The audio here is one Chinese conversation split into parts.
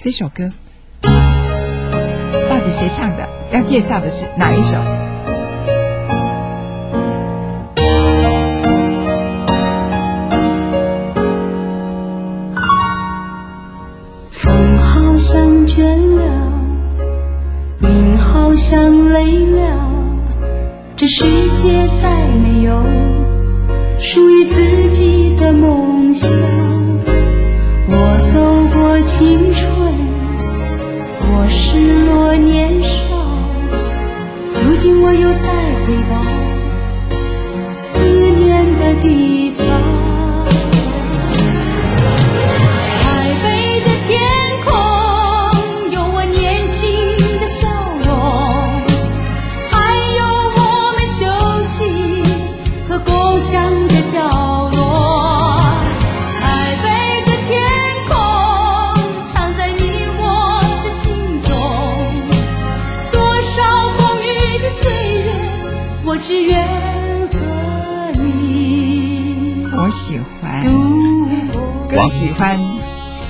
这首歌到底谁唱的？要介绍的是哪一首？风好像倦了，云好像累了，这世界再没有属于自己的梦想。青春，我失落年少，如今我又再回到思念的地方。歌喜欢，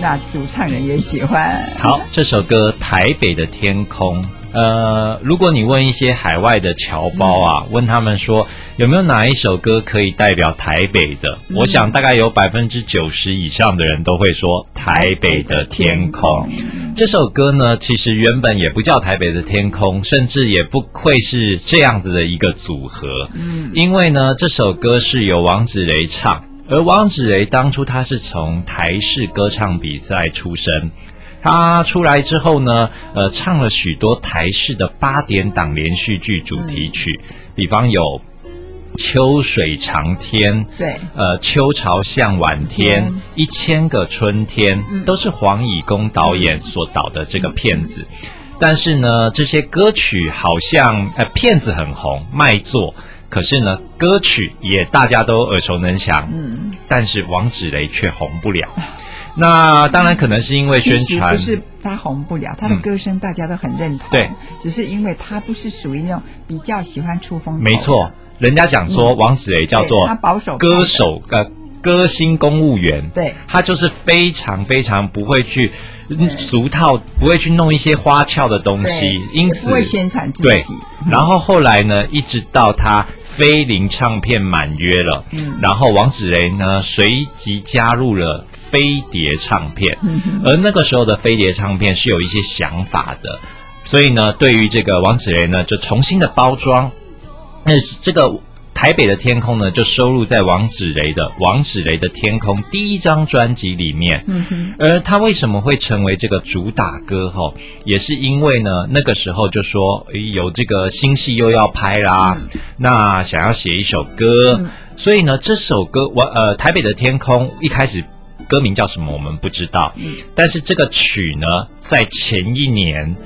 那主唱人也喜欢。好，这首歌《台北的天空》。呃，如果你问一些海外的侨胞啊，问他们说有没有哪一首歌可以代表台北的，我想大概有百分之九十以上的人都会说《台北的天空》。这首歌呢，其实原本也不叫《台北的天空》，甚至也不会是这样子的一个组合。嗯，因为呢，这首歌是由王子雷唱，而汪子雷当初他是从台式歌唱比赛出身。他出来之后呢，呃，唱了许多台式的八点档连续剧主题曲，比方有《秋水长天》，对，呃，《秋潮向晚天》嗯一千个春天，都是黄以公导演所导的这个片子。但是呢，这些歌曲好像呃片子很红，卖座，可是呢，歌曲也大家都耳熟能详，嗯，但是王芷雷却红不了。那当然可能是因为宣传不，是他红不了，他的嗯歌声大家都很认同。对，只是因为他不是属于那种比较喜欢出风头。没错，人家讲说王芷雷叫做歌手呃歌星公务员，对他就是非常非常不会去嗯俗套，不会去弄一些花俏的东西，因此不会宣传自己对己。，然后后来呢，一直到他飞林唱片满约了，嗯。然后王子雷呢随即加入了飞碟唱片，嗯而那个时候的飞碟唱片是有一些想法的，所以呢，对于这个王子雷呢，就重新的包装，那这个。台北的天空呢，就收录在王芷雷的《王芷雷的天空》第一张专辑里面。嗯哼，而他为什么会成为这个主打歌？吼，也是因为呢，那个时候就说有这个新戏又要拍啦，那想要写一首歌，嗯所以呢，这首歌我呃台北的天空一开始歌名叫什么我们不知道，嗯但是这个曲呢，在前一年。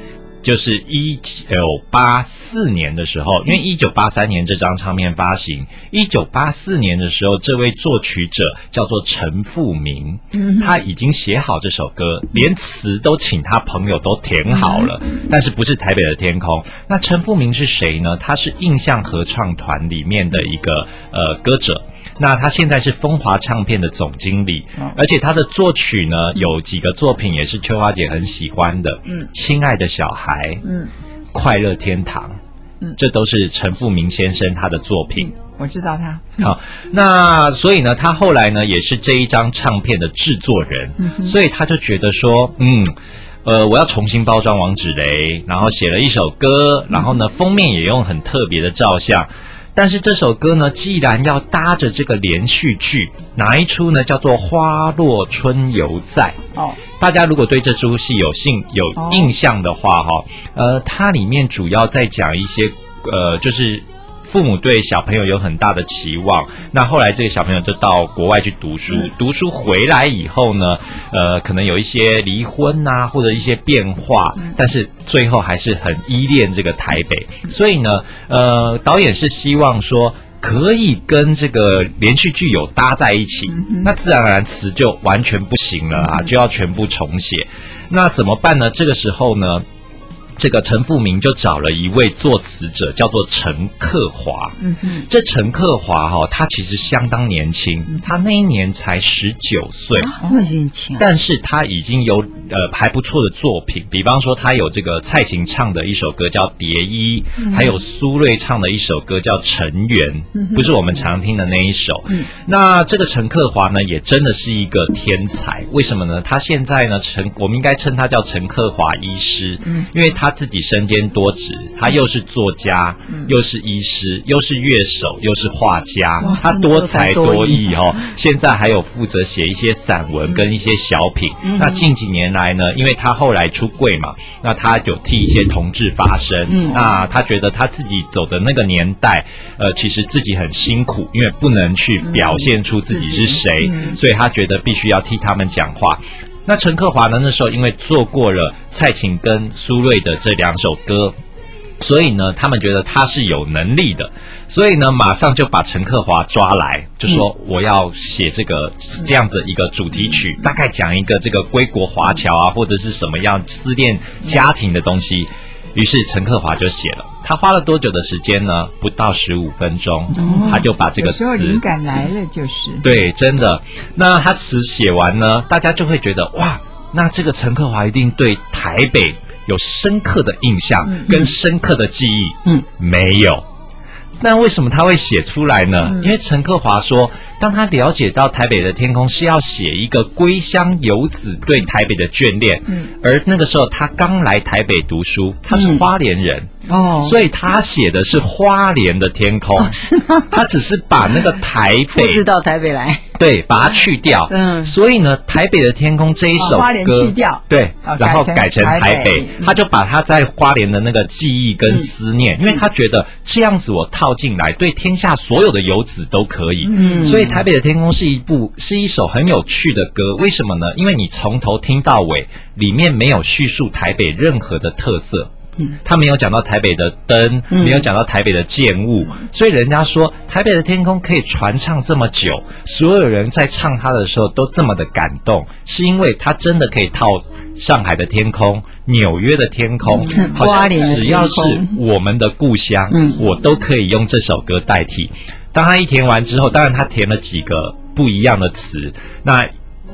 就是一九八四年的时候，因为一九八三年这张唱片发行，一九八四年的时候，这位作曲者叫做陈富明，嗯他已经写好这首歌，连词都请他朋友都填好了，但是不是台北的天空。那陈富明是谁呢？他是印象合唱团里面的一个呃歌者。那他现在是风华唱片的总经理，哦而且他的作曲呢有几个作品也是秋花姐很喜欢的，嗯亲爱的小孩，嗯，快乐天堂，嗯这都是陈富明先生他的作品。我知道他。好，那所以呢，他后来呢也是这一张唱片的制作人，所以他就觉得说，嗯。呃，我要重新包装王芷雷，然后写了一首歌，然后呢，封面也用很特别的照相。但是这首歌呢，既然要搭着这个连续剧，哪一出呢？叫做《花落春犹在》。哦，大家如果对这出戏有兴有哦印象的话，哈、呃，它里面主要在讲一些呃，就是父母对小朋友有很大的期望，那后来这个小朋友就到国外去读书，读书回来以后呢，呃，可能有一些离婚呐、或者一些变化，但是最后还是很依恋这个台北，所以呢，呃，导演是希望说。可以跟这个连续剧有搭在一起，那自然而然词就完全不行了啊，就要全部重写。那怎么办呢？这个时候呢，这个陈富明就找了一位作词者，叫做陈克华。嗯哼，这陈克华哈、他其实相当年轻，他那一年才十九岁。哦，已经请但是他已经有呃还不错的作品，比方说他有这个蔡琴唱的一首歌叫《蝶衣》，还有苏芮唱的一首歌叫《尘缘》，不是我们常听的那一首。那这个陈克华呢，也真的是一个天才，为什么呢？他现在呢，陈我们应该称他叫陈克华医师，嗯因为他自己身兼多职，他又是作家，又是医师，又是乐手，又是画家，他多才多艺哦。现在还有负责写一些散文跟一些小品。那近几年来呢，因为他后来出柜嘛，那他有替一些同志发声。嗯那他觉得他自己走的那个年代，呃，其实自己很辛苦，因为不能去表现出自己是谁，所以他觉得必须要替他们讲话。那陈克华呢？那时候因为做过了蔡琴跟苏芮的这两首歌，所以呢，他们觉得他是有能力的，所以呢，马上就把陈克华抓来，就说我要写这个这样子一个主题曲，大概讲一个这个归国华侨啊，或者是什么样思念家庭的东西。于是陈克华就写了，他花了多久的时间呢？不到十五分钟，他就把这个有时候词灵感来了就是。对，真的。那他词写完呢，大家就会觉得哇，那这个陈克华一定对台北有深刻的印象跟深刻的记忆。嗯，没有。那为什么他会写出来呢？因为陈克华说，当他了解到台北的天空是要写一个归乡游子对台北的眷恋，嗯。而那个时候他刚来台北读书，他是嗯花莲人，哦，所以他写的是花莲的天空，是吗？他只是把那个台北复制到台北来，对，把它去掉。嗯。所以呢，《台北的天空》这一首歌，哦花莲去掉。对，哦然后改成台北，他就把他在花莲的那个记忆跟思念，因为他觉得这样子我套进来，对天下所有的游子都可以。嗯所以《台北的天空》是一部是一首很有趣的歌，为什么呢？因为你从头听到尾，里面没有叙述台北任何的特色。嗯，他没有讲到台北的灯，嗯。没有讲到台北的建物，所以人家说台北的天空可以传唱这么久，所有人在唱它的时候都这么的感动，是因为它真的可以套上海的天空、纽约的天空，好只要是我们的故乡，嗯。我都可以用这首歌代替。当他一填完之后，当然他填了几个不一样的词，那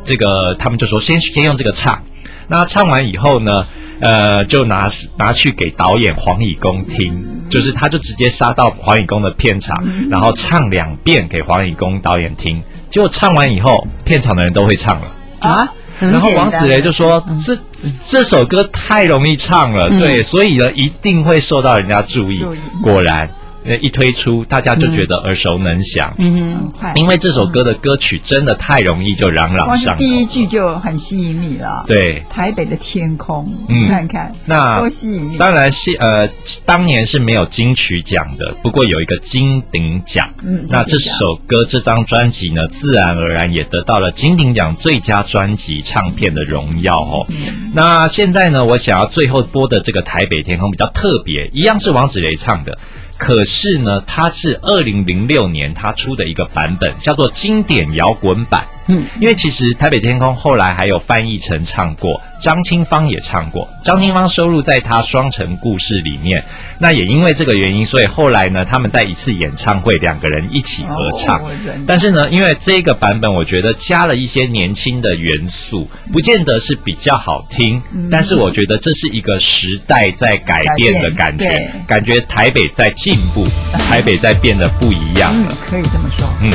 这个他们就说先先用这个唱，那唱完以后呢，呃，就拿拿去给导演黄以公听，就是他就直接杀到黄以公的片场，然后唱两遍给黄以公导演听，结果唱完以后，片场的人都会唱了。啊，然后王子雷就说：“这这首歌太容易唱了，嗯。对，所以呢一定会受到人家注意。果然，呃，一推出，大家就觉得耳熟能详。嗯因为这首歌的歌曲真的太容易就朗朗上口。第一句就很吸引你了。，对，台北的天空，嗯看看，那多吸引你。当然是呃，当年是没有金曲奖的，不过有一个金鼎奖。嗯那这首歌这张专辑呢，自然而然也得到了金鼎奖最佳专辑唱片的荣耀哦。嗯那现在呢，我想要最后播的这个《台北天空》比较特别，一样是王子雷唱的。可是呢，它是二零零六年他出的一个版本，叫做经典摇滚版。嗯，因为其实《台北天空》后来还有翻译成唱过，张清芳也唱过，张清芳收录在他《双城故事》里面。那也因为这个原因，所以后来呢，他们在一次演唱会两个人一起合唱。哦但是呢，因为这个版本我觉得加了一些年轻的元素，不见得是比较好听，嗯但是我觉得这是一个时代在改变的感觉，感觉台北在进步，台北在变得不一样嗯了。，可以这么说。嗯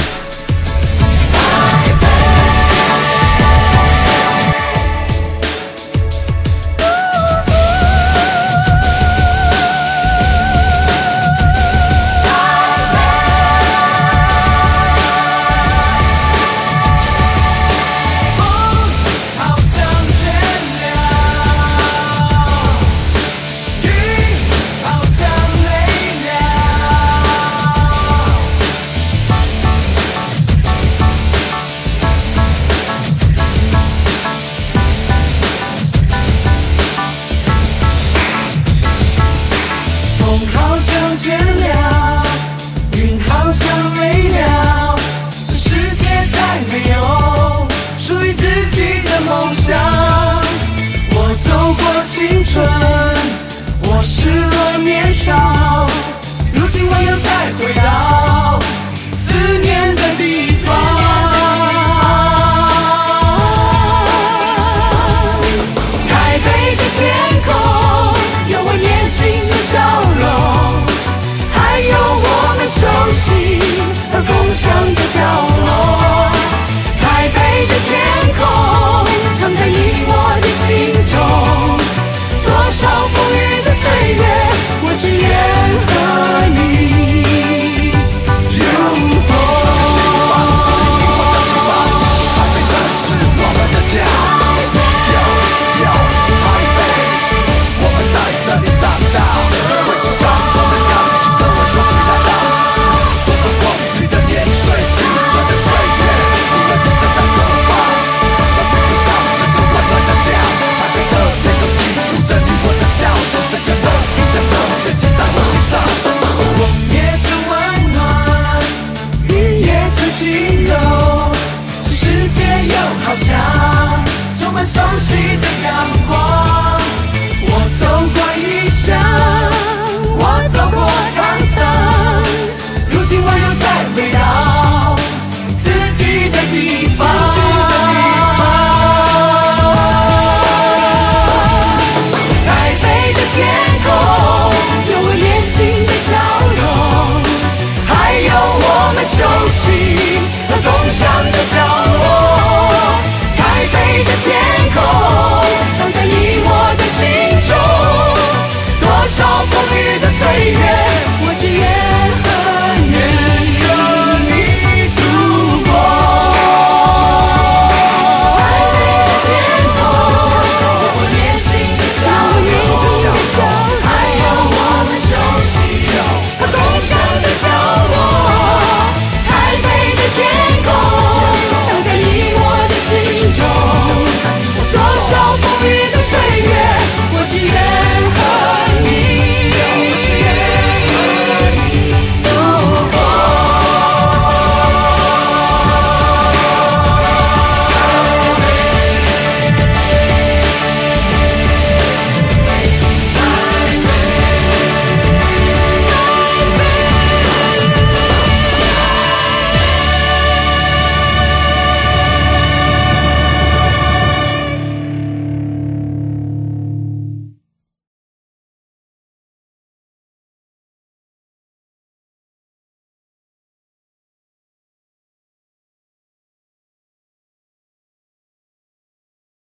say yeah.